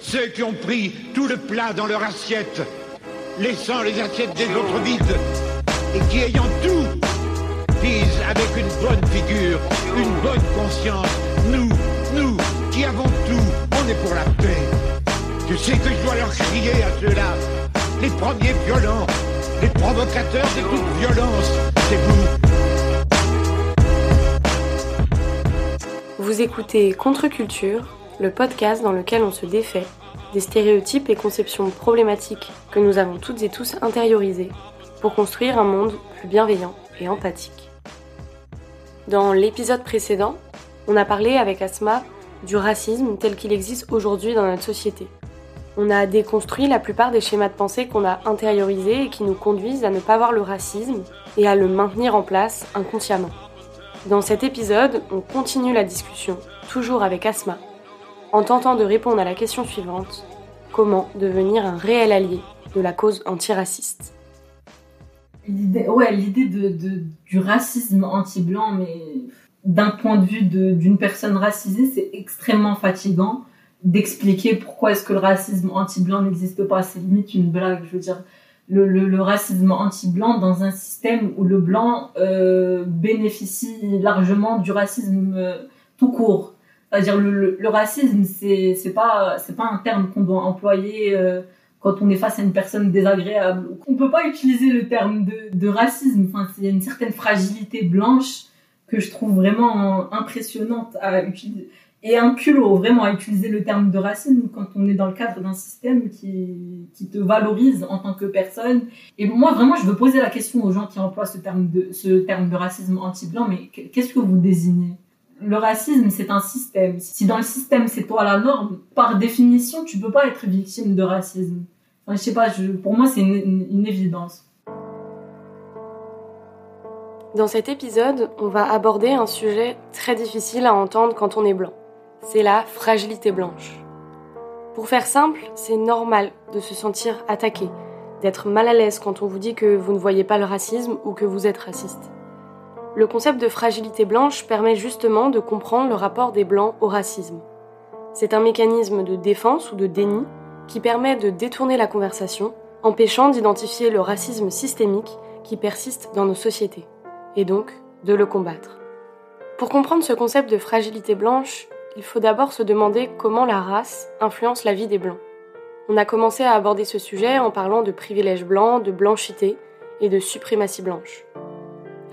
Ceux qui ont pris tout le plat dans leur assiette, laissant les assiettes des autres vides, et qui ayant tout, disent avec une bonne figure, une bonne conscience, nous, nous, qui avons tout, on est pour la paix. Je sais que je dois leur crier à ceux-là, les premiers violents, les provocateurs de toute violence, c'est vous. Vous écoutez Contre-Culture, le podcast dans lequel on se défait des stéréotypes et conceptions problématiques que nous avons toutes et tous intériorisés pour construire un monde plus bienveillant et empathique. Dans l'épisode précédent, on a parlé avec Asma du racisme tel qu'il existe aujourd'hui dans notre société. On a déconstruit la plupart des schémas de pensée qu'on a intériorisés et qui nous conduisent à ne pas voir le racisme et à le maintenir en place inconsciemment. Dans cet épisode, on continue la discussion, toujours avec Asma, en tentant de répondre à la question suivante comment devenir un réel allié de la cause antiraciste? L'idée, de, du racisme anti-blanc, mais d'un point de vue d'une personne racisée, c'est extrêmement fatigant d'expliquer pourquoi est-ce que le racisme anti-blanc n'existe pas. C'est limite une blague, je veux dire. Le, le, racisme anti-blanc dans un système où le blanc euh, bénéficie largement du racisme euh, tout court. C'est-à-dire le, le, racisme, c'est c'est pas c'est pas un terme qu'on doit employer euh, quand on est face à une personne désagréable. On peut pas utiliser le terme de, de racisme. Enfin, c'est une certaine fragilité blanche que je trouve vraiment impressionnante à utiliser et un culot vraiment à utiliser le terme de racisme quand on est dans le cadre d'un système qui, qui te valorise en tant que personne. Et moi, vraiment, je veux poser la question aux gens qui emploient ce terme de, ce terme de racisme anti-blanc, mais qu'est-ce que vous désignez? Le racisme, c'est un système. Si dans le système, c'est toi la norme, par définition, tu peux pas être victime de racisme. Enfin, je sais pas, pour moi, c'est une, évidence. Dans cet épisode, on va aborder un sujet très difficile à entendre quand on est blanc. C'est la fragilité blanche. Pour faire simple, c'est normal de se sentir attaqué, d'être mal à l'aise quand on vous dit que vous ne voyez pas le racisme ou que vous êtes raciste. Le concept de fragilité blanche permet justement de comprendre le rapport des blancs au racisme. C'est un mécanisme de défense ou de déni qui permet de détourner la conversation, empêchant d'identifier le racisme systémique qui persiste dans nos sociétés, et donc de le combattre. Pour comprendre ce concept de fragilité blanche, il faut d'abord se demander comment la race influence la vie des blancs. On a commencé à aborder ce sujet en parlant de privilèges blancs, de blanchité et de suprématie blanche.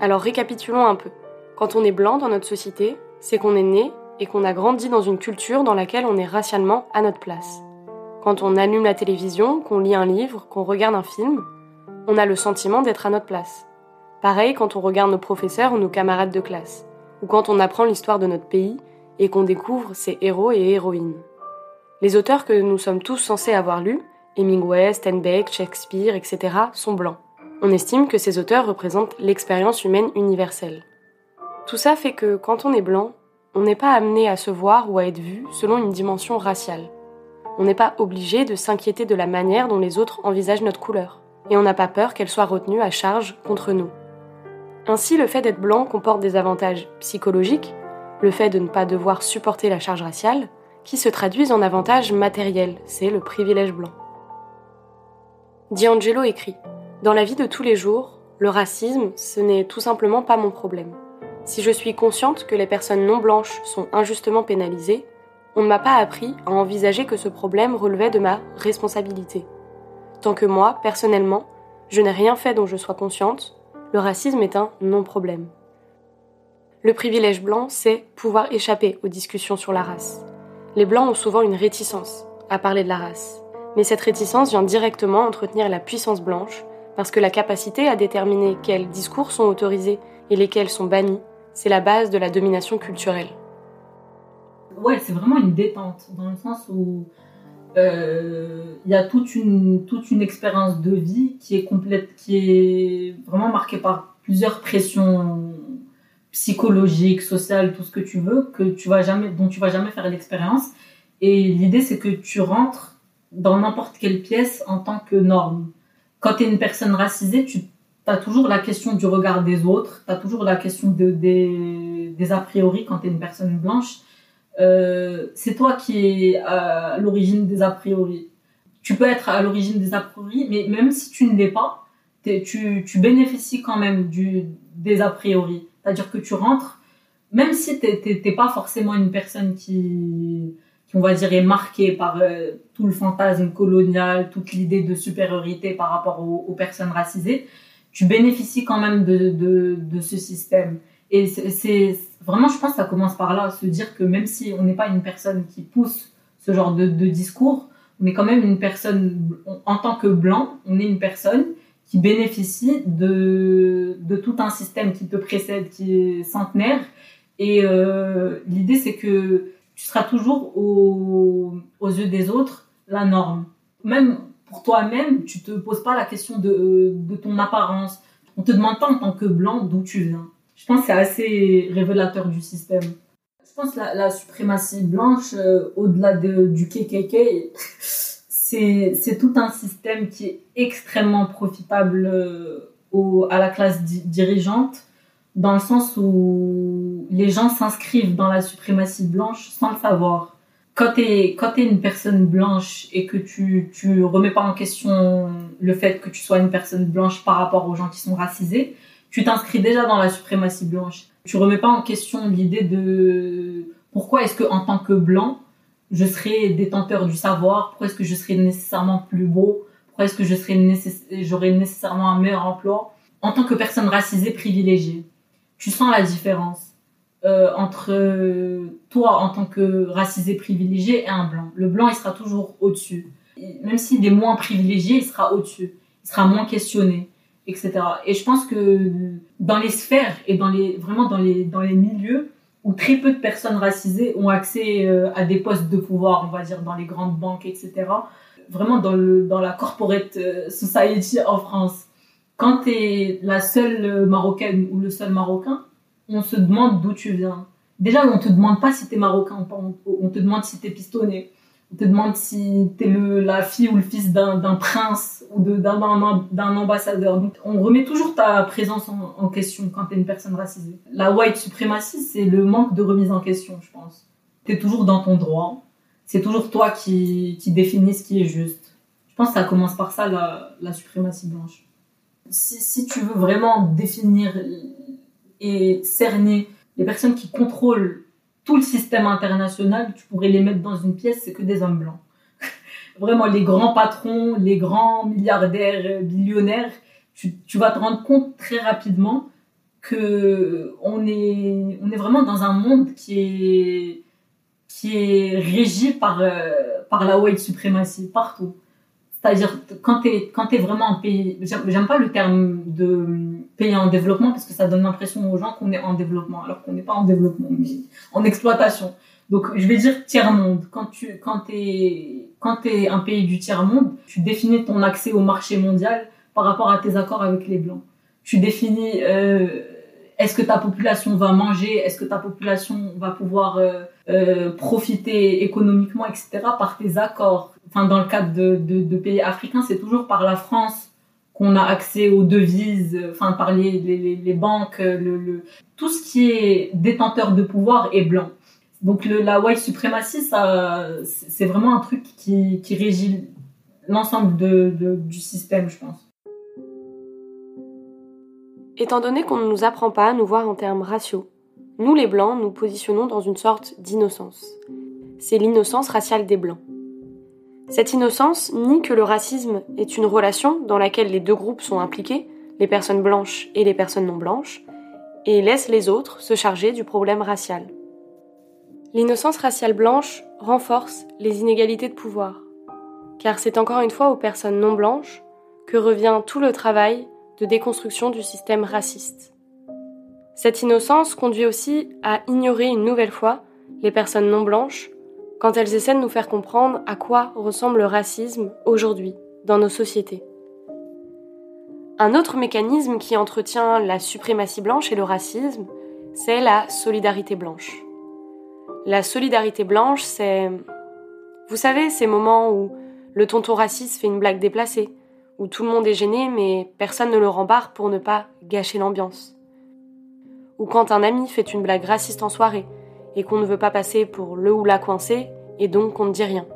Alors récapitulons un peu. Quand on est blanc dans notre société, c'est qu'on est né et qu'on a grandi dans une culture dans laquelle on est racialement à notre place. Quand on allume la télévision, qu'on lit un livre, qu'on regarde un film, on a le sentiment d'être à notre place. Pareil quand on regarde nos professeurs ou nos camarades de classe, ou quand on apprend l'histoire de notre pays et qu'on découvre ses héros et héroïnes. Les auteurs que nous sommes tous censés avoir lus, Hemingway, Steinbeck, Shakespeare, etc., sont blancs. On estime que ces auteurs représentent l'expérience humaine universelle. Tout ça fait que quand on est blanc, on n'est pas amené à se voir ou à être vu selon une dimension raciale. On n'est pas obligé de s'inquiéter de la manière dont les autres envisagent notre couleur, et on n'a pas peur qu'elle soit retenue à charge contre nous. Ainsi, le fait d'être blanc comporte des avantages psychologiques, le fait de ne pas devoir supporter la charge raciale, qui se traduisent en avantages matériels, c'est le privilège blanc. D'Angelo écrit dans la vie de tous les jours, le racisme, ce n'est tout simplement pas mon problème. Si je suis consciente que les personnes non blanches sont injustement pénalisées, on ne m'a pas appris à envisager que ce problème relevait de ma responsabilité. Tant que moi, personnellement, je n'ai rien fait dont je sois consciente, le racisme est un non-problème. Le privilège blanc, c'est pouvoir échapper aux discussions sur la race. Les blancs ont souvent une réticence à parler de la race, mais cette réticence vient directement entretenir la puissance blanche parce que la capacité à déterminer quels discours sont autorisés et lesquels sont bannis, c'est la base de la domination culturelle. Ouais, c'est vraiment une détente, dans le sens où euh, il y a toute une, toute une expérience de vie qui est complète, qui est vraiment marquée par plusieurs pressions psychologiques, sociales, tout ce que tu veux, que tu vas jamais, dont tu vas jamais faire l'expérience. Et l'idée, c'est que tu rentres dans n'importe quelle pièce en tant que norme quand tu es une personne racisée, tu as toujours la question du regard des autres, tu as toujours la question de, des, a priori quand tu es une personne blanche. euh, c'est toi qui es à l'origine des a priori. Tu peux être à l'origine des a priori, mais même si tu ne l'es pas, tu, bénéficies quand même des a priori. C'est-à-dire que tu rentres, même si tu n'es pas forcément une personne qui, qui, on va dire, est marquée par euh, tout le fantasme colonial, toute l'idée de supériorité par rapport aux, personnes racisées, tu bénéficies quand même de, de, de ce système. Et c'est vraiment, je pense, ça commence par là, se dire que même si on n'est pas une personne qui pousse ce genre de, de, discours, on est quand même une personne, en tant que blanc, on est une personne qui bénéficie de, de tout un système qui te précède, qui est centenaire. Et euh, l'idée, c'est que tu seras toujours au, aux yeux des autres la norme. Même pour toi-même, tu te poses pas la question de, de ton apparence. On te demande pas en tant que blanc d'où tu viens. Je pense que c'est assez révélateur du système. Je pense que la, suprématie blanche, euh, au-delà de, du KKK, c'est tout un système qui est extrêmement profitable euh, à la classe dirigeante, dans le sens où les gens s'inscrivent dans la suprématie blanche sans le savoir. Quand tu es, une personne blanche et que tu ne remets pas en question le fait que tu sois une personne blanche par rapport aux gens qui sont racisés, tu t'inscris déjà dans la suprématie blanche. Tu remets pas en question l'idée de pourquoi est-ce que en tant que blanc, je serais détenteur du savoir, pourquoi est-ce que je serais nécessairement plus beau, pourquoi est-ce que je nécessairement un meilleur emploi en tant que personne racisée privilégiée. Tu sens la différence euh, entre toi en tant que racisé privilégié et un blanc. Le blanc, il sera toujours au-dessus. Même s'il est moins privilégié, il sera au-dessus. Il sera moins questionné, etc. Et je pense que dans les sphères et dans les vraiment dans les dans les milieux où très peu de personnes racisées ont accès euh, à des postes de pouvoir, on va dire dans les grandes banques, etc. Vraiment dans, le, dans la corporate euh, society en France. Quand tu es la seule marocaine ou le seul marocain, on se demande d'où tu viens. Déjà, on te demande pas si tu es marocain, on te demande si tu es pistonné. On te demande si tu es le, la fille ou le fils d'un prince ou d'un ambassadeur. Donc, on remet toujours ta présence en, question quand tu es une personne racisée. La white suprématie, c'est le manque de remise en question, je pense. Tu es toujours dans ton droit. C'est toujours toi qui, qui définis ce qui est juste. Je pense que ça commence par ça, la, la suprématie blanche. Si, si tu veux vraiment définir et cerner les personnes qui contrôlent tout le système international, tu pourrais les mettre dans une pièce, c'est que des hommes blancs. Vraiment, les grands patrons, les grands milliardaires, billionnaires, tu, tu vas te rendre compte très rapidement que on est, on est vraiment dans un monde qui est, qui est régi par, euh, par la white suprématie partout. C'est-à-dire, quand tu es, quand es vraiment un pays, j'aime pas le terme de pays en développement parce que ça donne l'impression aux gens qu'on est en développement alors qu'on n'est pas en développement, mais en exploitation. Donc, je vais dire tiers-monde. Quand tu, quand t'es, quand t'es un pays du tiers-monde, tu définis ton accès au marché mondial par rapport à tes accords avec les Blancs. Tu définis, euh, est-ce que ta population va manger, est-ce que ta population va pouvoir euh, euh, profiter économiquement, etc., par tes accords. Enfin, dans le cadre de, pays africains, c'est toujours par la France qu'on a accès aux devises, enfin, par les, banques, le, tout ce qui est détenteur de pouvoir est blanc. Donc la white suprématie, ça, c'est vraiment un truc qui, qui régit l'ensemble du système, je pense. Étant donné qu'on ne nous apprend pas à nous voir en termes raciaux, nous les Blancs nous positionnons dans une sorte d'innocence. C'est l'innocence raciale des Blancs. Cette innocence nie que le racisme est une relation dans laquelle les deux groupes sont impliqués, les personnes blanches et les personnes non blanches, et laisse les autres se charger du problème racial. L'innocence raciale blanche renforce les inégalités de pouvoir, car c'est encore une fois aux personnes non blanches que revient tout le travail de déconstruction du système raciste. Cette innocence conduit aussi à ignorer une nouvelle fois les personnes non blanches quand elles essaient de nous faire comprendre à quoi ressemble le racisme aujourd'hui dans nos sociétés. Un autre mécanisme qui entretient la suprématie blanche et le racisme, c'est la solidarité blanche. La solidarité blanche, c'est... Vous savez, ces moments où le tonton raciste fait une blague déplacée, où tout le monde est gêné mais personne ne le rembarre pour ne pas gâcher l'ambiance. Ou quand un ami fait une blague raciste en soirée et qu'on ne veut pas passer pour le ou la coincé et donc qu'on ne dit rien.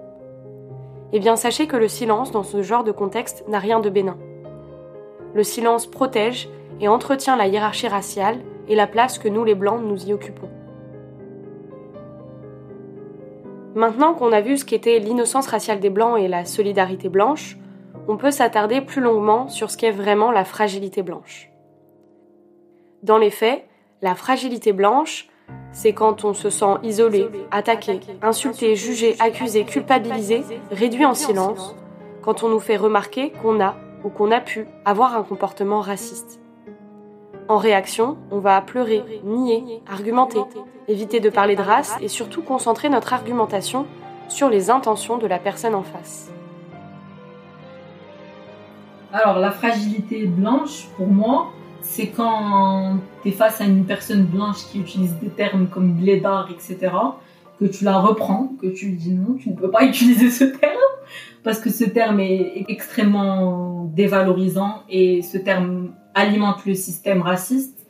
Eh bien, sachez que le silence dans ce genre de contexte n'a rien de bénin. Le silence protège et entretient la hiérarchie raciale et la place que nous les Blancs nous y occupons. Maintenant qu'on a vu ce qu'était l'innocence raciale des Blancs et la solidarité blanche, on peut s'attarder plus longuement sur ce qu'est vraiment la fragilité blanche. Dans les faits, la fragilité blanche, c'est quand on se sent isolé, attaqué, insulté, jugé, accusé, culpabilisé, réduit en silence, quand on nous fait remarquer qu'on a ou qu'on a pu avoir un comportement raciste. En réaction, on va pleurer, nier, argumenter, éviter de parler de race et surtout concentrer notre argumentation sur les intentions de la personne en face. Alors la fragilité blanche, pour moi, c'est quand tu es face à une personne blanche qui utilise des termes comme blédard, etc., que tu la reprends, que tu lui dis non, tu ne peux pas utiliser ce terme, parce que ce terme est extrêmement dévalorisant et ce terme alimente le système raciste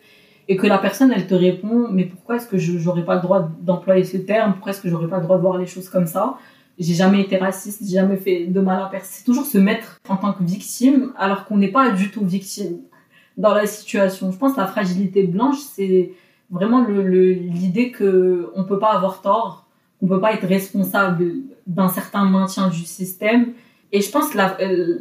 et que la personne elle te répond mais pourquoi est-ce que je n'aurais pas le droit d'employer ce terme pourquoi est-ce que j'aurais pas le droit de voir les choses comme ça? J'ai jamais été raciste j'ai jamais fait de mal à personne c'est toujours se mettre en tant que victime alors qu'on n'est pas du tout victime dans la situation je pense que la fragilité blanche c'est vraiment l'idée que on peut pas avoir tort on peut pas être responsable d'un certain maintien du système et je pense que la, euh,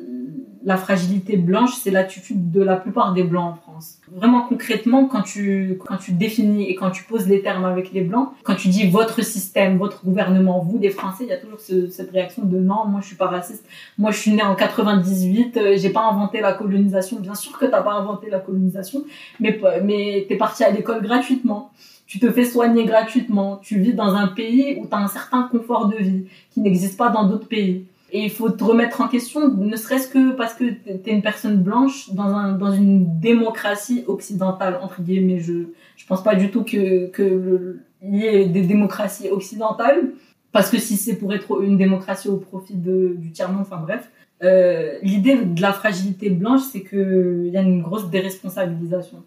la fragilité blanche, c'est l'attitude de la plupart des blancs en France. Vraiment concrètement, quand tu, quand tu définis et quand tu poses les termes avec les blancs, quand tu dis votre système, votre gouvernement, vous les Français, il y a toujours cette réaction de non, moi je suis pas raciste. Moi je suis né en 98, euh, j'ai pas inventé la colonisation. Bien sûr que t'as pas inventé la colonisation, mais, mais t'es parti à l'école gratuitement tu te fais soigner gratuitement, tu vis dans un pays où tu as un certain confort de vie qui n'existe pas dans d'autres pays. Et il faut te remettre en question, ne serait-ce que parce que tu es une personne blanche dans, un, dans une démocratie occidentale, entre guillemets. Je je pense pas du tout que que y ait des démocraties occidentales, parce que si c'est pour être une démocratie au profit de, du tiers-monde, enfin bref. Euh, L'idée de la fragilité blanche, c'est qu'il y a une grosse déresponsabilisation.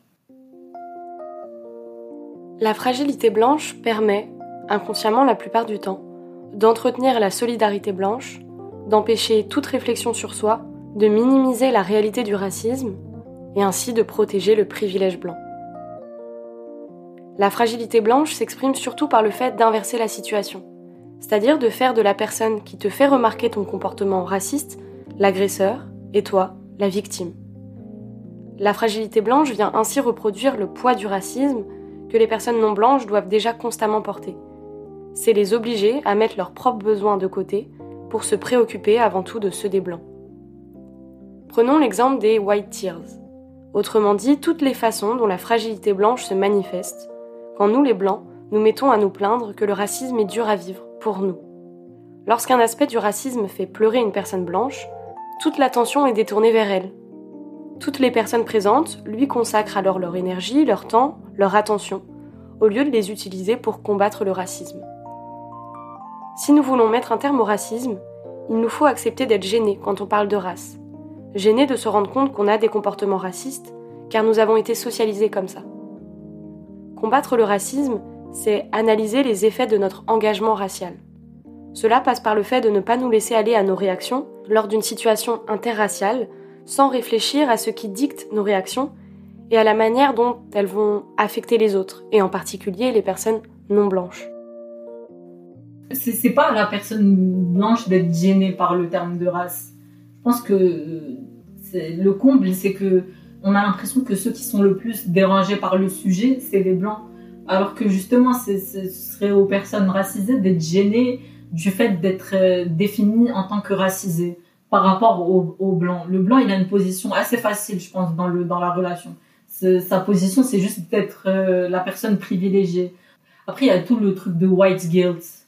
La fragilité blanche permet, inconsciemment la plupart du temps, d'entretenir la solidarité blanche d'empêcher toute réflexion sur soi, de minimiser la réalité du racisme et ainsi de protéger le privilège blanc. La fragilité blanche s'exprime surtout par le fait d'inverser la situation, c'est-à-dire de faire de la personne qui te fait remarquer ton comportement raciste l'agresseur et toi la victime. La fragilité blanche vient ainsi reproduire le poids du racisme que les personnes non blanches doivent déjà constamment porter. C'est les obliger à mettre leurs propres besoins de côté pour se préoccuper avant tout de ceux des Blancs. Prenons l'exemple des White Tears, autrement dit toutes les façons dont la fragilité blanche se manifeste, quand nous les Blancs nous mettons à nous plaindre que le racisme est dur à vivre pour nous. Lorsqu'un aspect du racisme fait pleurer une personne blanche, toute l'attention est détournée vers elle. Toutes les personnes présentes lui consacrent alors leur énergie, leur temps, leur attention, au lieu de les utiliser pour combattre le racisme. Si nous voulons mettre un terme au racisme, il nous faut accepter d'être gênés quand on parle de race. Gênés de se rendre compte qu'on a des comportements racistes, car nous avons été socialisés comme ça. Combattre le racisme, c'est analyser les effets de notre engagement racial. Cela passe par le fait de ne pas nous laisser aller à nos réactions lors d'une situation interraciale, sans réfléchir à ce qui dicte nos réactions et à la manière dont elles vont affecter les autres, et en particulier les personnes non blanches c'est pas à la personne blanche d'être gênée par le terme de race. Je pense que le comble, c'est que on a l'impression que ceux qui sont le plus dérangés par le sujet, c'est les blancs. Alors que justement, ce serait aux personnes racisées d'être gênées du fait d'être euh, définies en tant que racisées par rapport aux, blancs. Le blanc, il a une position assez facile, je pense, dans, le, dans la relation. Sa position, c'est juste d'être euh, la personne privilégiée. Après, il y a tout le truc de white guilt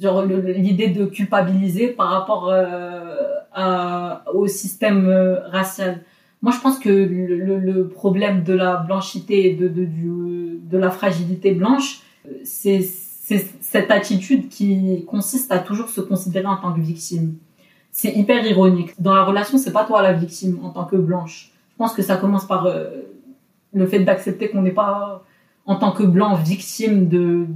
genre l'idée de culpabiliser par rapport euh, au système euh, racial. Moi, je pense que le, problème de la blanchité et de, de, du, de la fragilité blanche, c'est cette attitude qui consiste à toujours se considérer en tant que victime. C'est hyper ironique. Dans la relation, c'est pas toi la victime en tant que blanche. Je pense que ça commence par euh, le fait d'accepter qu'on n'est pas en tant que blanc victime de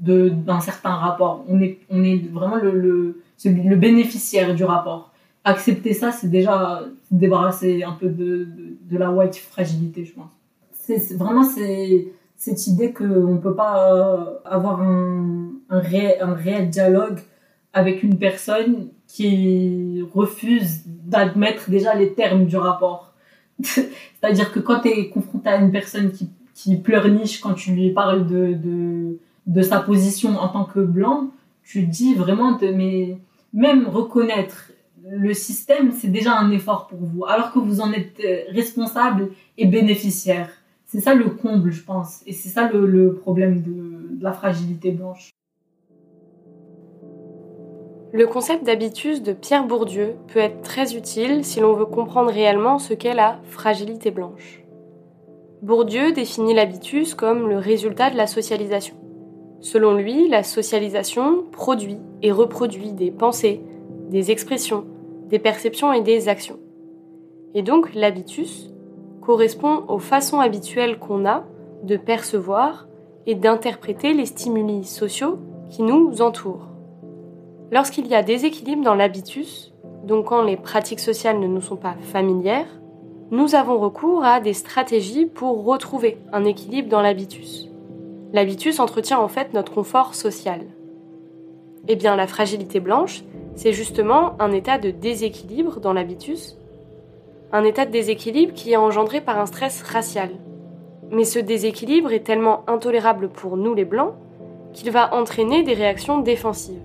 d'un certain rapport. On est, on est vraiment le, le, bénéficiaire du rapport. Accepter ça, c'est déjà débarrasser un peu de, de, la white fragilité, je pense. C'est vraiment cette idée qu'on ne peut pas euh, avoir un, un, réel, un réel dialogue avec une personne qui refuse d'admettre déjà les termes du rapport. C'est-à-dire que quand tu es confronté à une personne qui, qui pleurniche quand tu lui parles de, de sa position en tant que blanc, tu dis vraiment, de, mais même reconnaître le système, c'est déjà un effort pour vous, alors que vous en êtes euh, responsable et bénéficiaire. C'est ça le comble, je pense. Et c'est ça le, problème de, la fragilité blanche. Le concept d'habitus de Pierre Bourdieu peut être très utile si l'on veut comprendre réellement ce qu'est la fragilité blanche. Bourdieu définit l'habitus comme le résultat de la socialisation. Selon lui, la socialisation produit et reproduit des pensées, des expressions, des perceptions et des actions. Et donc l'habitus correspond aux façons habituelles qu'on a de percevoir et d'interpréter les stimuli sociaux qui nous entourent. Lorsqu'il y a déséquilibre dans l'habitus, donc quand les pratiques sociales ne nous sont pas familières, nous avons recours à des stratégies pour retrouver un équilibre dans l'habitus. L'habitus entretient en fait notre confort social. Eh bien, la fragilité blanche, c'est justement un état de déséquilibre dans l'habitus un état de déséquilibre qui est engendré par un stress racial. Mais ce déséquilibre est tellement intolérable pour nous les Blancs qu'il va entraîner des réactions défensives.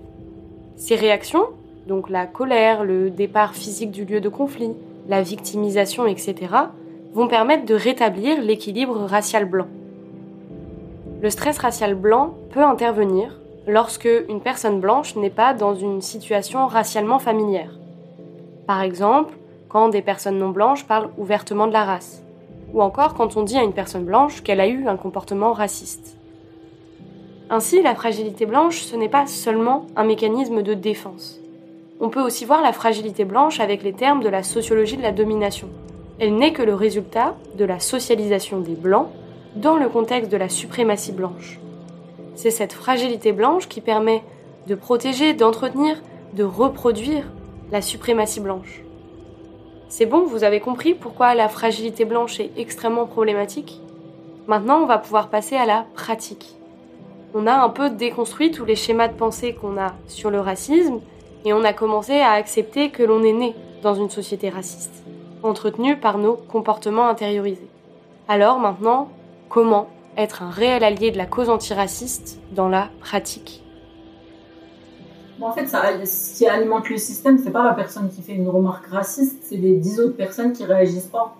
Ces réactions, donc la colère, le départ physique du lieu de conflit, la victimisation, etc., vont permettre de rétablir l'équilibre racial blanc. Le stress racial blanc peut intervenir lorsque une personne blanche n'est pas dans une situation racialement familière. Par exemple, quand des personnes non blanches parlent ouvertement de la race, ou encore quand on dit à une personne blanche qu'elle a eu un comportement raciste. Ainsi, la fragilité blanche, ce n'est pas seulement un mécanisme de défense. On peut aussi voir la fragilité blanche avec les termes de la sociologie de la domination. Elle n'est que le résultat de la socialisation des blancs dans le contexte de la suprématie blanche. C'est cette fragilité blanche qui permet de protéger, d'entretenir, de reproduire la suprématie blanche. C'est bon, vous avez compris pourquoi la fragilité blanche est extrêmement problématique? Maintenant, on va pouvoir passer à la pratique. On a un peu déconstruit tous les schémas de pensée qu'on a sur le racisme et on a commencé à accepter que l'on est né dans une société raciste, entretenue par nos comportements intériorisés. Alors maintenant, comment être un réel allié de la cause antiraciste dans la pratique en fait, ça, ce qui alimente le système, c'est pas la personne qui fait une remarque raciste, c'est les dix autres personnes qui réagissent pas.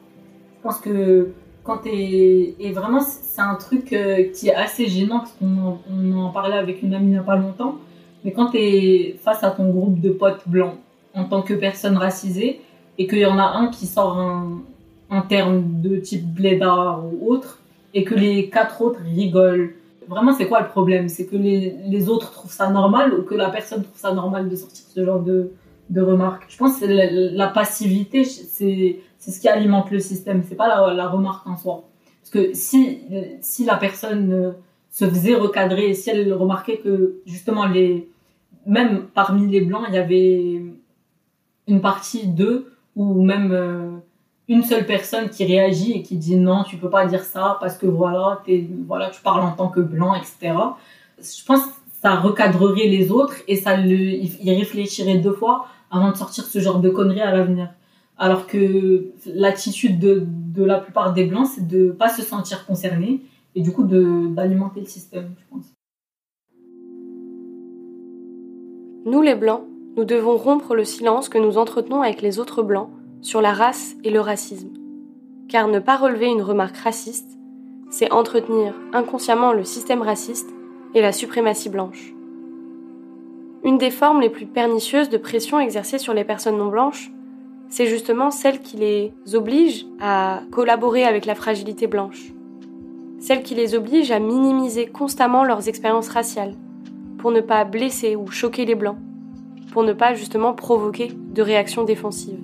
Je pense que quand t'es et vraiment c'est un truc euh, qui est assez gênant parce qu'on on en parlait avec une amie il n'y a pas longtemps. Mais quand tu es face à ton groupe de potes blancs en tant que personne racisée et qu'il y en a un qui sort un, un terme de type blédard ou autre et que les quatre autres rigolent. Vraiment, c'est quoi le problème? C'est que les, les, autres trouvent ça normal ou que la personne trouve ça normal de sortir ce genre de, de remarques? Je pense que la, la, passivité, c'est ce qui alimente le système, c'est pas la, remarque en soi. Parce que si, si la personne se faisait recadrer, si elle remarquait que justement, les, même parmi les blancs, il y avait une partie d'eux, ou même euh, une seule personne qui réagit et qui dit non, tu peux pas dire ça parce que voilà, es, voilà tu parles en tant que blanc, etc. Je pense que ça recadrerait les autres et ça le, il réfléchirait deux fois avant de sortir ce genre de conneries à l'avenir. Alors que l'attitude de, de la plupart des blancs, c'est de pas se sentir concerné et du coup d'alimenter le système, je pense. Nous les blancs, nous devons rompre le silence que nous entretenons avec les autres blancs sur la race et le racisme. Car ne pas relever une remarque raciste, c'est entretenir inconsciemment le système raciste et la suprématie blanche. Une des formes les plus pernicieuses de pression exercée sur les personnes non blanches, c'est justement celle qui les oblige à collaborer avec la fragilité blanche. Celle qui les oblige à minimiser constamment leurs expériences raciales, pour ne pas blesser ou choquer les blancs, pour ne pas justement provoquer de réactions défensives.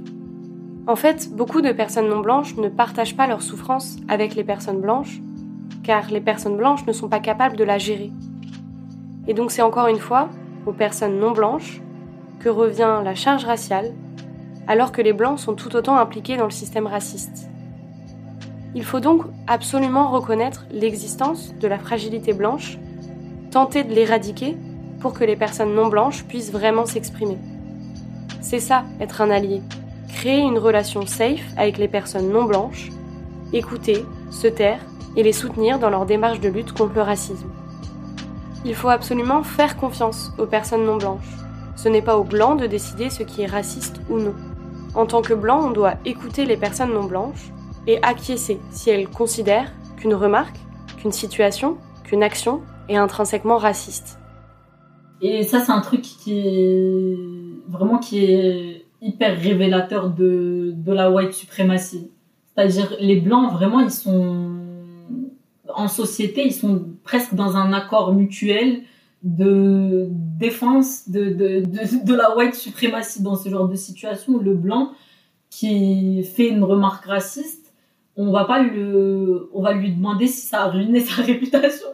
En fait, beaucoup de personnes non blanches ne partagent pas leur souffrance avec les personnes blanches, car les personnes blanches ne sont pas capables de la gérer. Et donc c'est encore une fois aux personnes non blanches que revient la charge raciale, alors que les blancs sont tout autant impliqués dans le système raciste. Il faut donc absolument reconnaître l'existence de la fragilité blanche, tenter de l'éradiquer pour que les personnes non blanches puissent vraiment s'exprimer. C'est ça, être un allié. Créer une relation safe avec les personnes non blanches, écouter, se taire et les soutenir dans leur démarche de lutte contre le racisme. Il faut absolument faire confiance aux personnes non blanches. Ce n'est pas aux blancs de décider ce qui est raciste ou non. En tant que blanc, on doit écouter les personnes non blanches et acquiescer si elles considèrent qu'une remarque, qu'une situation, qu'une action est intrinsèquement raciste. Et ça, c'est un truc qui est vraiment qui est hyper révélateur de, de la white suprématie. C'est-à-dire, les blancs, vraiment, ils sont en société, ils sont presque dans un accord mutuel de défense de, de, de, la white suprématie dans ce genre de situation. Le blanc qui fait une remarque raciste, on va pas le, on va lui demander si ça a ruiné sa réputation.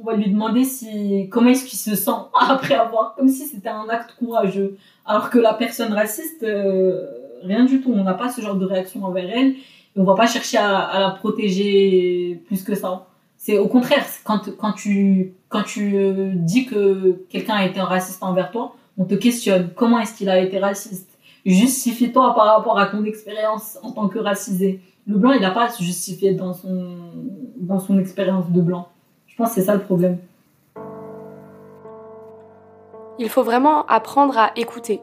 On va lui demander si, comment est-ce qu'il se sent après avoir, comme si c'était un acte courageux. Alors que la personne raciste, euh, rien du tout. On n'a pas ce genre de réaction envers elle. Et on va pas chercher à, la protéger plus que ça. C'est au contraire, quand, quand, tu, quand tu euh, dis que quelqu'un a été raciste envers toi, on te questionne. Comment est-ce qu'il a été raciste? Justifie-toi par rapport à ton expérience en tant que racisé. Le blanc, il n'a pas à se justifier dans son, dans son expérience de blanc. C'est ça le problème. Il faut vraiment apprendre à écouter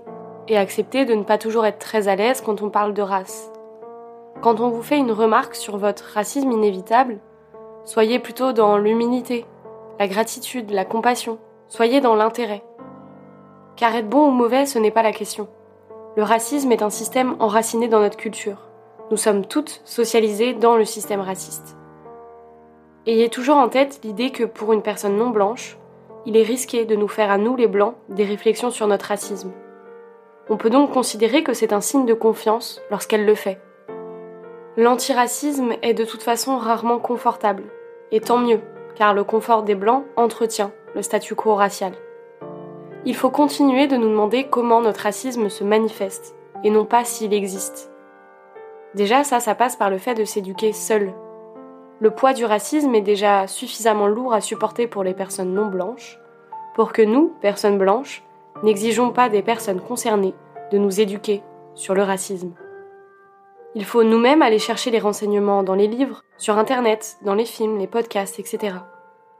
et accepter de ne pas toujours être très à l'aise quand on parle de race. Quand on vous fait une remarque sur votre racisme inévitable, Soyez plutôt dans l'humilité, la gratitude, la compassion. Soyez dans l'intérêt. Car être bon ou mauvais, ce n'est pas la question. Le racisme est un système enraciné dans notre culture. Nous sommes toutes socialisées dans le système raciste. Ayez toujours en tête l'idée que pour une personne non blanche, il est risqué de nous faire à nous les blancs des réflexions sur notre racisme. On peut donc considérer que c'est un signe de confiance lorsqu'elle le fait. L'antiracisme est de toute façon rarement confortable, et tant mieux, car le confort des Blancs entretient le statu quo racial. Il faut continuer de nous demander comment notre racisme se manifeste, et non pas s'il existe. Déjà, ça, ça passe par le fait de s'éduquer seul. Le poids du racisme est déjà suffisamment lourd à supporter pour les personnes non blanches, pour que nous, personnes blanches, n'exigeons pas des personnes concernées de nous éduquer sur le racisme. Il faut nous-mêmes aller chercher les renseignements dans les livres, sur Internet, dans les films, les podcasts, etc.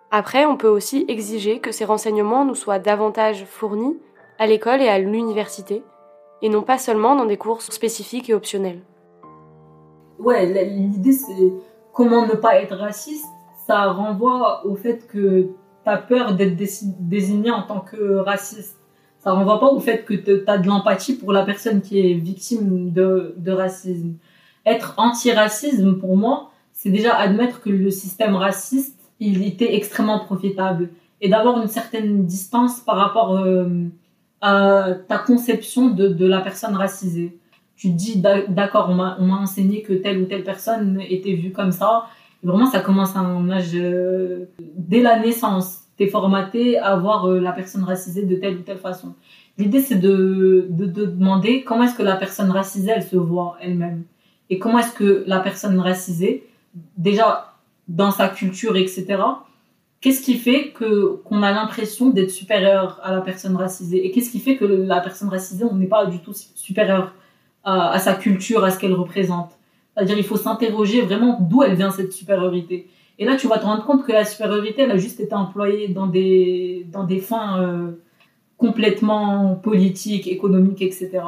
Après, on peut aussi exiger que ces renseignements nous soient davantage fournis à l'école et à l'université, et non pas seulement dans des cours spécifiques et optionnels. Ouais, l'idée c'est comment ne pas être raciste, ça renvoie au fait que tu as peur d'être désigné en tant que raciste. Ça renvoie pas au fait que tu as de l'empathie pour la personne qui est victime de, racisme être anti-racisme pour moi, c'est déjà admettre que le système raciste, il était extrêmement profitable et d'avoir une certaine distance par rapport euh, à ta conception de, la personne racisée. Tu te dis, d'accord, on m'a enseigné que telle ou telle personne était vue comme ça. Vraiment, ça commence à un âge, euh, dès la naissance, t'es formaté à voir euh, la personne racisée de telle ou telle façon. L'idée, c'est de, de, de demander comment est-ce que la personne racisée, elle se voit elle-même et comment est-ce que la personne racisée, déjà dans sa culture, etc., qu'est-ce qui fait que qu'on a l'impression d'être supérieur à la personne racisée? Et qu'est-ce qui fait que la personne racisée, on n'est pas du tout supérieur? À, sa culture, à ce qu'elle représente. C'est-à-dire, il faut s'interroger vraiment d'où elle vient cette supériorité. Et là, tu vas te rendre compte que la supériorité, elle a juste été employée dans des, dans des fins euh, complètement politiques, économiques, etc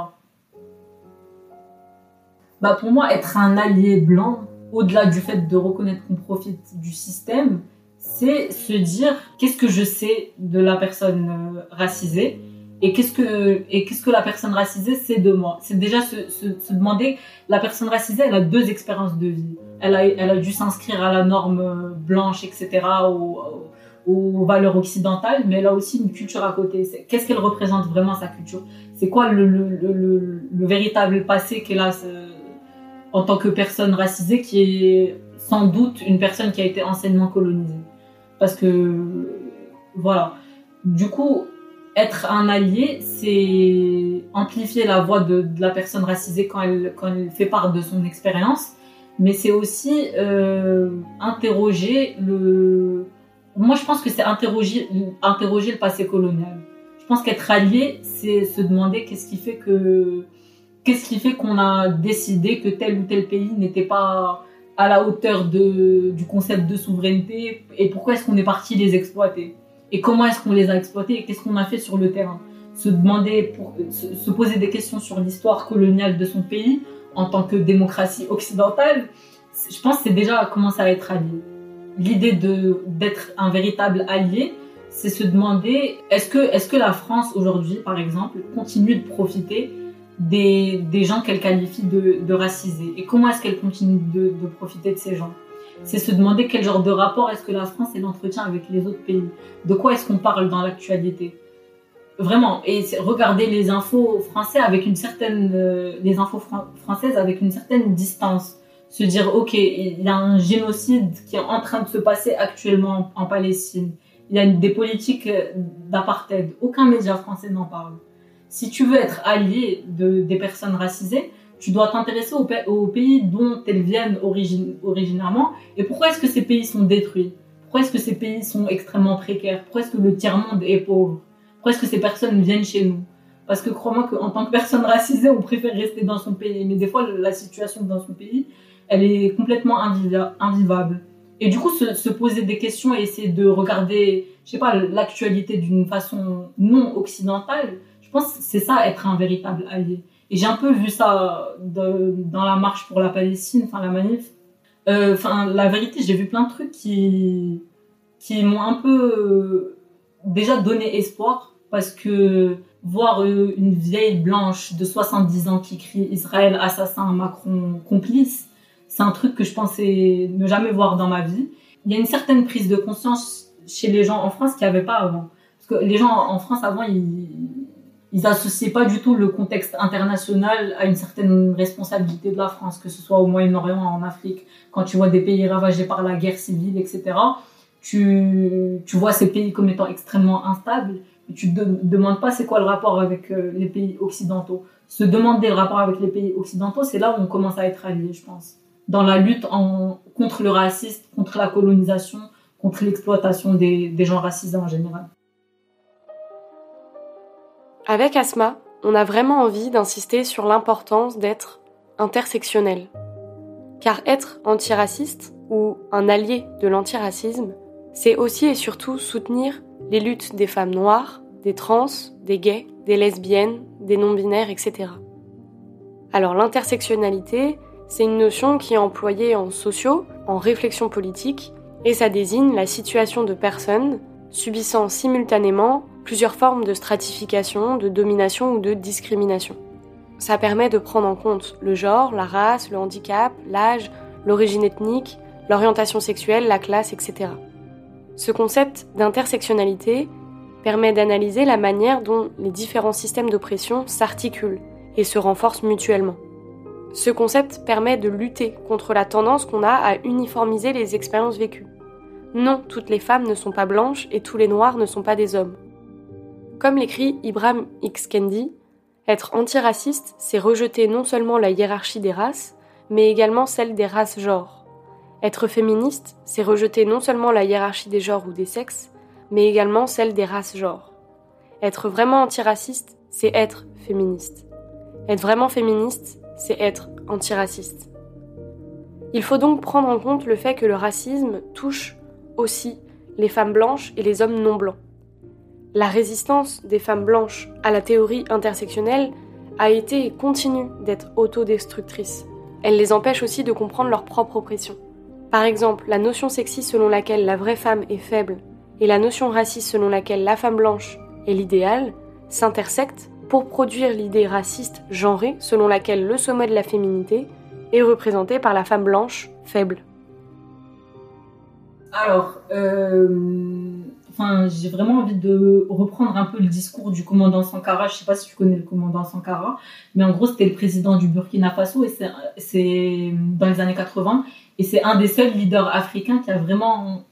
bah pour moi, être un allié blanc, au-delà du fait de reconnaître qu'on profite du système, c'est se dire qu'est-ce que je sais de la personne euh, racisée? Et qu'est-ce que et qu'est-ce que la personne racisée sait de moi? C'est déjà se, se, demander la personne racisée, elle a deux expériences de vie. Elle a elle a dû s'inscrire à la norme euh, blanche, etc. Aux, aux valeurs occidentales, mais elle a aussi une culture à côté. Qu'est-ce qu'elle représente vraiment sa culture? C'est quoi le, le, le, le, véritable passé qu'elle a en tant que personne racisée qui est sans doute une personne qui a été anciennement colonisée? Parce que, voilà. Du coup, être un allié, c'est amplifier la voix de, la personne racisée quand elle, fait part de son expérience, mais c'est aussi euh, interroger le... Moi, je pense que c'est interroger, interroger le passé colonial. Je pense qu'être allié, c'est se demander qu'est-ce qui fait que qu'est-ce qui fait qu'on a décidé que tel ou tel pays n'était pas à la hauteur de, du concept de souveraineté et pourquoi est-ce qu'on est parti les exploiter et comment est-ce qu'on les a exploités et qu'est-ce qu'on a fait sur le terrain? Se demander, se, poser des questions sur l'histoire coloniale de son pays en tant que démocratie occidentale, je pense que c'est déjà commencer à être allié. L'idée d'être un véritable allié, c'est se demander est-ce que est-ce que la France aujourd'hui, par exemple, continue de profiter des, des gens qu'elle qualifie de, racisés? Et comment est-ce qu'elle continue de profiter de ces gens? C'est se demander quel genre de rapport est-ce que la France et l'entretien avec les autres pays. De quoi est-ce qu'on parle dans l'actualité? Vraiment. Et regarder les infos euh, françaises avec une certaine distance. Se dire, ok, il y a un génocide qui est en train de se passer actuellement en Palestine. Il y a des politiques d'apartheid. Aucun média français n'en parle. Si tu veux être allié de, des personnes racisées, tu dois t'intéresser aux, pays dont elles viennent originairement et pourquoi est-ce que ces pays sont détruits? Pourquoi est-ce que ces pays sont extrêmement précaires? Pourquoi est-ce que le tiers-monde est pauvre? Pourquoi est-ce que ces personnes viennent chez nous? Parce que crois-moi qu'en tant que personne racisée, on préfère rester dans son pays. Mais des fois, la situation dans son pays, elle est complètement invivable. Et du coup, se, poser des questions et essayer de regarder, je sais pas, l'actualité d'une façon non occidentale, je pense que c'est ça être un véritable allié. Et j'ai un peu vu ça dans la marche pour la Palestine, enfin la manif. Euh, enfin, la vérité, j'ai vu plein de trucs qui, qui m'ont un peu euh, déjà donné espoir parce que voir euh, une vieille blanche de 70 ans qui crie Israël assassin, Macron complice, c'est un truc que je pensais ne jamais voir dans ma vie. Il y a une certaine prise de conscience chez les gens en France qu'il n'y avait pas avant. Parce que les gens en France avant, ils, ils associaient pas du tout le contexte international à une certaine responsabilité de la France, que ce soit au Moyen-Orient, en Afrique, quand tu vois des pays ravagés par la guerre civile, etc. Tu, tu vois ces pays comme étant extrêmement instables, et tu te demandes pas c'est quoi le rapport avec euh, les pays occidentaux. Se demander le rapport avec les pays occidentaux, c'est là où on commence à être allié, je pense. Dans la lutte en, contre le racisme, contre la colonisation, contre l'exploitation des, des gens racisés en général. Avec Asma, on a vraiment envie d'insister sur l'importance d'être intersectionnel. Car être antiraciste ou un allié de l'antiracisme, c'est aussi et surtout soutenir les luttes des femmes noires, des trans, des gays, des lesbiennes, des non-binaires, etc. Alors l'intersectionnalité, c'est une notion qui est employée en sociaux, en réflexion politique, et ça désigne la situation de personnes subissant simultanément plusieurs formes de stratification, de domination ou de discrimination. Ça permet de prendre en compte le genre, la race, le handicap, l'âge, l'origine ethnique, l'orientation sexuelle, la classe, etc. Ce concept d'intersectionnalité permet d'analyser la manière dont les différents systèmes d'oppression s'articulent et se renforcent mutuellement. Ce concept permet de lutter contre la tendance qu'on a à uniformiser les expériences vécues. Non, toutes les femmes ne sont pas blanches et tous les noirs ne sont pas des hommes. Comme l'écrit Ibrahim X. Kendi, être antiraciste, c'est rejeter non seulement la hiérarchie des races, mais également celle des races-genres. Être féministe, c'est rejeter non seulement la hiérarchie des genres ou des sexes, mais également celle des races-genres. Être vraiment antiraciste, c'est être féministe. Être vraiment féministe, c'est être antiraciste. Il faut donc prendre en compte le fait que le racisme touche aussi les femmes blanches et les hommes non blancs. La résistance des femmes blanches à la théorie intersectionnelle a été et continue d'être autodestructrice. Elle les empêche aussi de comprendre leur propre oppression. Par exemple, la notion sexiste selon laquelle la vraie femme est faible et la notion raciste selon laquelle la femme blanche est l'idéal s'intersectent pour produire l'idée raciste genrée selon laquelle le sommet de la féminité est représenté par la femme blanche faible. Alors, euh, j'ai vraiment envie de reprendre un peu le discours du commandant Sankara. Je sais pas si tu connais le commandant Sankara, mais en gros, c'était le président du Burkina Faso et c'est dans les années 80 et c'est un des seuls leaders africains qui a vraiment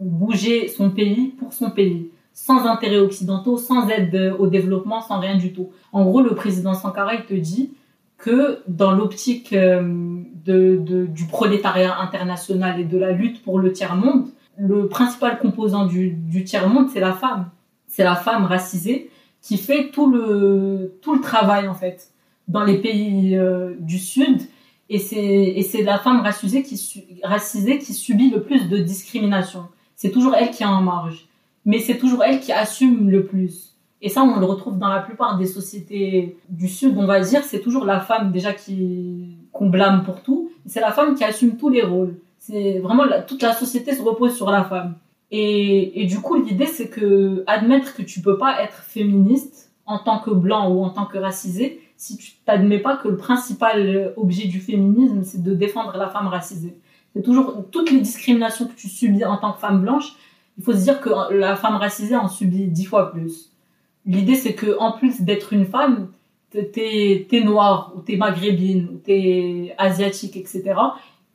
bougé son pays pour son pays, sans intérêts occidentaux, sans aide au développement, sans rien du tout. En gros, le président Sankara, il te dit que dans l'optique euh, du prolétariat international et de la lutte pour le tiers-monde, le principal composant du, tiers-monde, c'est la femme. C'est la femme racisée qui fait tout le, tout le travail, en fait, dans les pays euh, du Sud. Et c'est, et c'est la femme racisée qui, racisée qui subit le plus de discrimination. C'est toujours elle qui est en marge. Mais c'est toujours elle qui assume le plus. Et ça, on le retrouve dans la plupart des sociétés du Sud, on va dire. C'est toujours la femme déjà qui qu'on blâme pour tout. C'est la femme qui assume tous les rôles. C'est vraiment toute la société se repose sur la femme. Et, et du coup, l'idée, c'est que admettre que tu peux pas être féministe en tant que blanc ou en tant que racisé, si tu t'admets pas que le principal objet du féminisme, c'est de défendre la femme racisée. C'est toujours toutes les discriminations que tu subis en tant que femme blanche. Il faut se dire que la femme racisée en subit dix fois plus. L'idée, c'est que en plus d'être une femme, t'es es noire ou t'es maghrébine ou t'es asiatique, etc.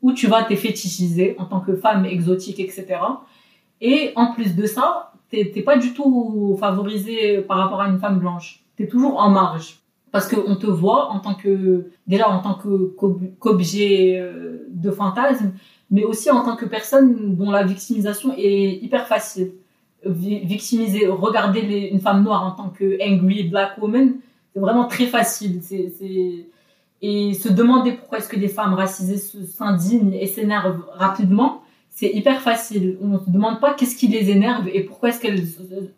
Ou tu vas t'es fétichiser en tant que femme exotique, etc. Et en plus de ça, t'es pas du tout favorisée par rapport à une femme blanche. T'es toujours en marge parce qu'on te voit déjà en tant qu'objet euh, de fantasme, mais aussi en tant que personne dont la victimisation est hyper facile. Victimiser, regarder une femme noire en tant que angry black woman, c'est vraiment très facile. Et se demander pourquoi est-ce que des femmes racisées s'indignent et s'énervent rapidement, c'est hyper facile. On ne se demande pas qu'est-ce qui les énerve et pourquoi est-ce qu'elles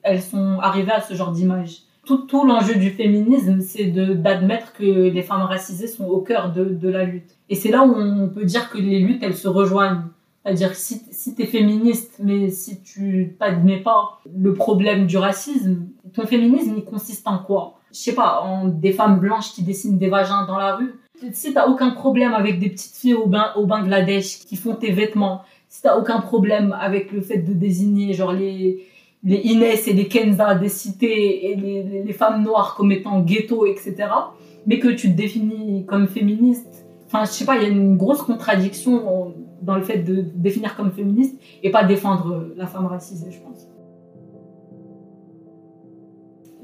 elles sont arrivées à ce genre d'image tout, l'enjeu du féminisme, c'est d'admettre que les femmes racisées sont au cœur de, de la lutte. Et c'est là où on peut dire que les luttes, elles se rejoignent. C'est-à-dire si, si tu es féministe, mais si tu t'admets pas le problème du racisme, ton féminisme, il consiste en quoi? Je sais pas, des femmes blanches qui dessinent des vagins dans la rue. Si t'as aucun problème avec des petites filles au, au Bangladesh qui font tes vêtements, si t'as aucun problème avec le fait de désigner genre les les Inès et les Kenza des cités et les, les, femmes noires comme étant ghetto, etc. Mais que tu te définis comme féministe. Enfin, je sais pas, il y a une grosse contradiction dans le fait de définir comme féministe et pas défendre la femme racisée, je pense.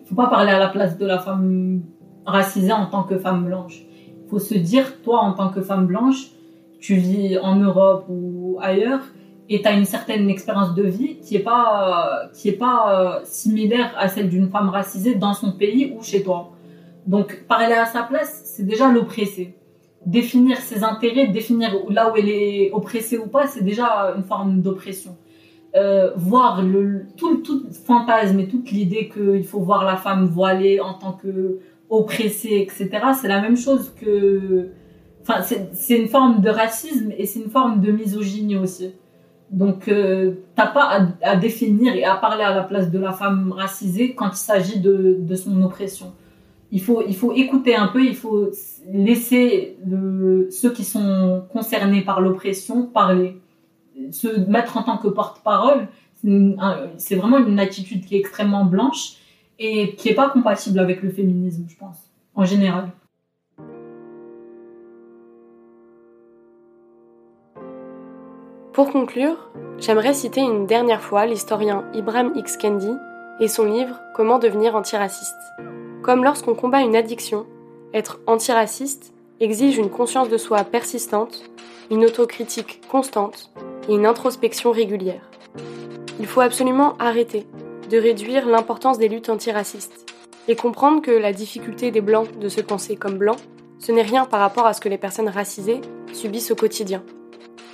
Faut pas parler à la place de la femme racisée en tant que femme blanche. Faut se dire, toi, en tant que femme blanche, tu vis en Europe ou ailleurs, et tu as une certaine expérience de vie qui est pas qui est pas euh, similaire à celle d'une femme racisée dans son pays ou chez toi. Donc parler à sa place, c'est déjà l'oppresser. Définir ses intérêts, définir là où elle est oppressée ou pas, c'est déjà une forme d'oppression. Euh, voir tout tout fantasme et toute l'idée qu'il faut voir la femme voilée en tant que oppressée, etc. C'est la même chose que, enfin c'est une forme de racisme et c'est une forme de misogynie aussi. Donc, euh, t'as pas à, définir et à parler à la place de la femme racisée quand il s'agit de, son oppression. Il faut, il faut écouter un peu, il faut laisser ceux qui sont concernés par l'oppression parler. Se mettre en tant que porte-parole, c'est vraiment une attitude qui est extrêmement blanche et qui est pas compatible avec le féminisme, je pense, en général. Pour conclure, j'aimerais citer une dernière fois l'historien Ibrahim X. Kendi et son livre Comment devenir antiraciste. Comme lorsqu'on combat une addiction, être antiraciste exige une conscience de soi persistante, une autocritique constante et une introspection régulière. Il faut absolument arrêter de réduire l'importance des luttes antiracistes et comprendre que la difficulté des blancs de se penser comme blancs, ce n'est rien par rapport à ce que les personnes racisées subissent au quotidien.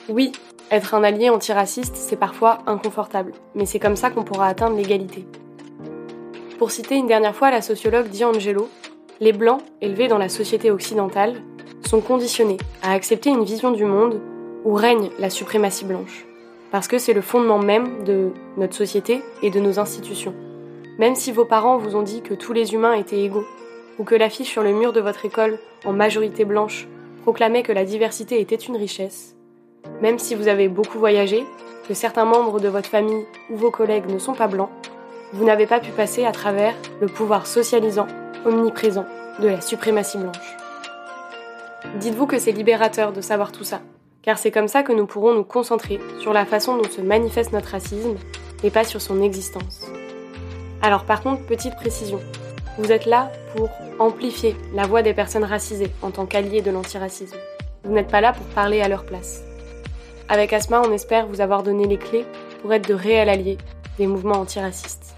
Oui, être un allié antiraciste, c'est parfois inconfortable, mais c'est comme ça qu'on pourra atteindre l'égalité. Pour citer une dernière fois la sociologue D'Angelo, les Blancs, élevés dans la société occidentale, sont conditionnés à accepter une vision du monde où règne la suprématie blanche, parce que c'est le fondement même de notre société et de nos institutions. Même si vos parents vous ont dit que tous les humains étaient égaux, ou que l'affiche sur le mur de votre école, en majorité blanche, proclamait que la diversité était une richesse, même si vous avez beaucoup voyagé, que certains membres de votre famille ou vos collègues ne sont pas blancs, vous n'avez pas pu passer à travers le pouvoir socialisant, omniprésent, de la suprématie blanche. Dites-vous que c'est libérateur de savoir tout ça, car c'est comme ça que nous pourrons nous concentrer sur la façon dont se manifeste notre racisme et pas sur son existence. Alors par contre, petite précision, vous êtes là pour amplifier la voix des personnes racisées en tant qu'alliés de l'antiracisme. Vous n'êtes pas là pour parler à leur place. Avec Asma, on espère vous avoir donné les clés pour être de réels alliés des mouvements antiracistes.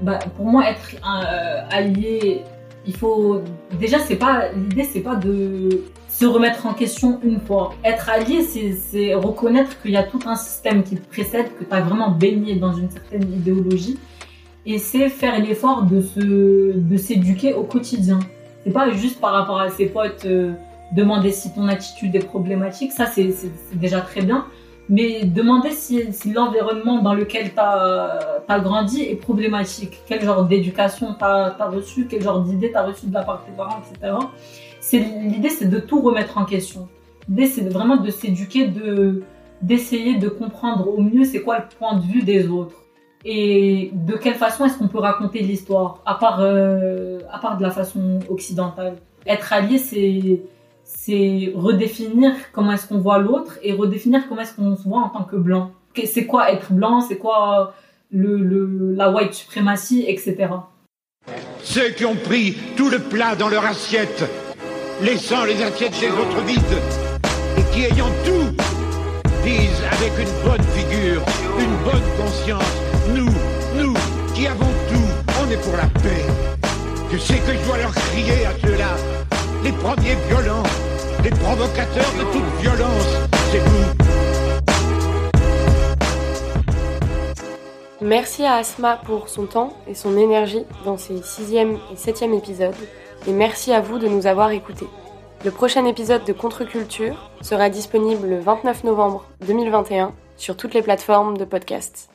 Bah, pour moi, être un euh, allié, il faut déjà c'est pas l'idée, c'est pas de se remettre en question une fois. Être allié, c'est reconnaître qu'il y a tout un système qui te précède, que tu as vraiment baigné dans une certaine idéologie, et c'est faire l'effort de se de s'éduquer au quotidien. C'est pas juste par rapport à ses potes euh, demander si ton attitude est problématique, ça c'est déjà très bien, mais demander si, l'environnement dans lequel tu as, grandi est problématique, quel genre d'éducation tu as, reçu, quel genre d'idée tu as reçu de la part de tes parents, etc. L'idée, c'est de tout remettre en question. L'idée, c'est vraiment de s'éduquer, de d'essayer de comprendre au mieux c'est quoi le point de vue des autres et de quelle façon est-ce qu'on peut raconter l'histoire à part euh, à part de la façon occidentale. Être allié, c'est c'est redéfinir comment est-ce qu'on voit l'autre et redéfinir comment est-ce qu'on se voit en tant que blanc. C'est quoi être blanc, c'est quoi le, la white suprématie, etc. Ceux qui ont pris tout le plat dans leur assiette, laissant les assiettes des autres vides, et qui ayant tout, disent avec une bonne figure, une bonne conscience, nous, nous, qui avons tout, on est pour la paix. Je sais que je dois leur crier à ceux-là, les premiers violents, les provocateurs de toute violence, c'est vous. Merci à Asma pour son temps et son énergie dans ces sixième et septième épisodes, et merci à vous de nous avoir écoutés. Le prochain épisode de Contre-Culture sera disponible le 29 novembre 2021 sur toutes les plateformes de podcast.